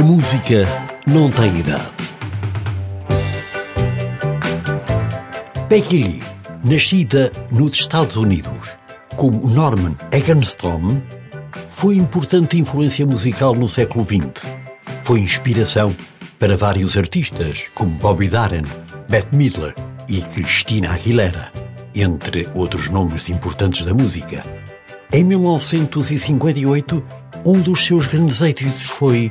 A música não tem idade. Becky Lee, nascida nos Estados Unidos como Norman Eganstrom, foi importante influência musical no século XX. Foi inspiração para vários artistas como Bobby Darin, Bette Midler e Christina Aguilera, entre outros nomes importantes da música. Em 1958, um dos seus grandes êxitos foi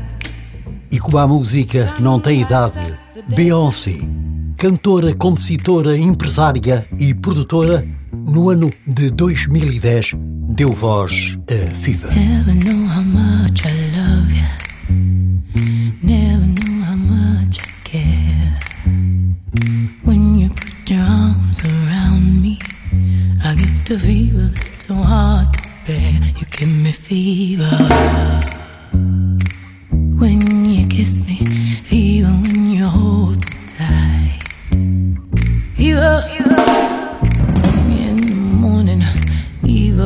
E como a música não tem idade, Beyoncé, cantora, compositora, empresária e produtora, no ano de 2010 deu voz a Fever. I get the fever that's so hard to bear. You give me fever.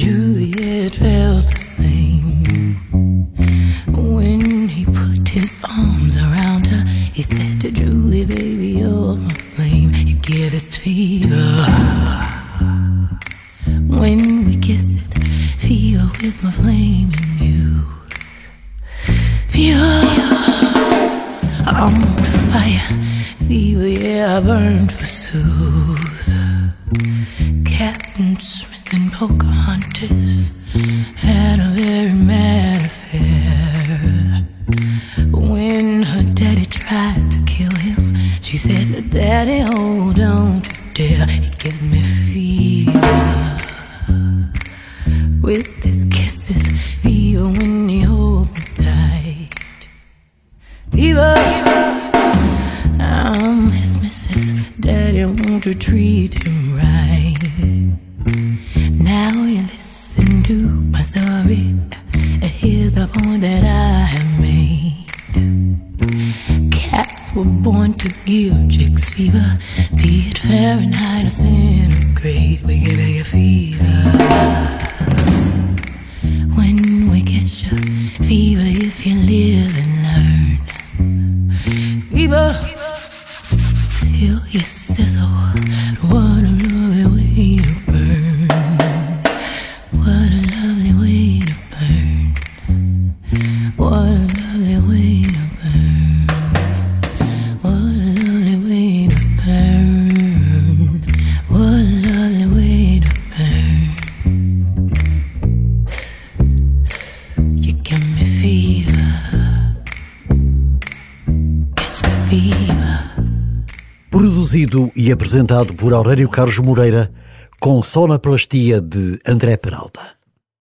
Juliet felt the same. When he put his arms around her, he said to Julie, baby, you're my flame. You give us fever. When we kiss it, fever with my flame in you. Fever, on fire. Fever, yeah, I burn for soothe. Captain Smith and Pocahontas had a very mad affair. When her daddy tried to kill him, she said, Daddy, oh, don't you dare. He gives me fever. With his kisses, fever when he holds me tight. Fever. I'm his missus. Daddy, won't you treat him right? My. Uh, Here's the point that I have made. Cats were born to give chicks fever. Be it Fahrenheit or centigrade, we give you fever. When we get a fever, Fever. Produzido e apresentado por Aurélio Carlos Moreira, com sonoplastia de André Peralta.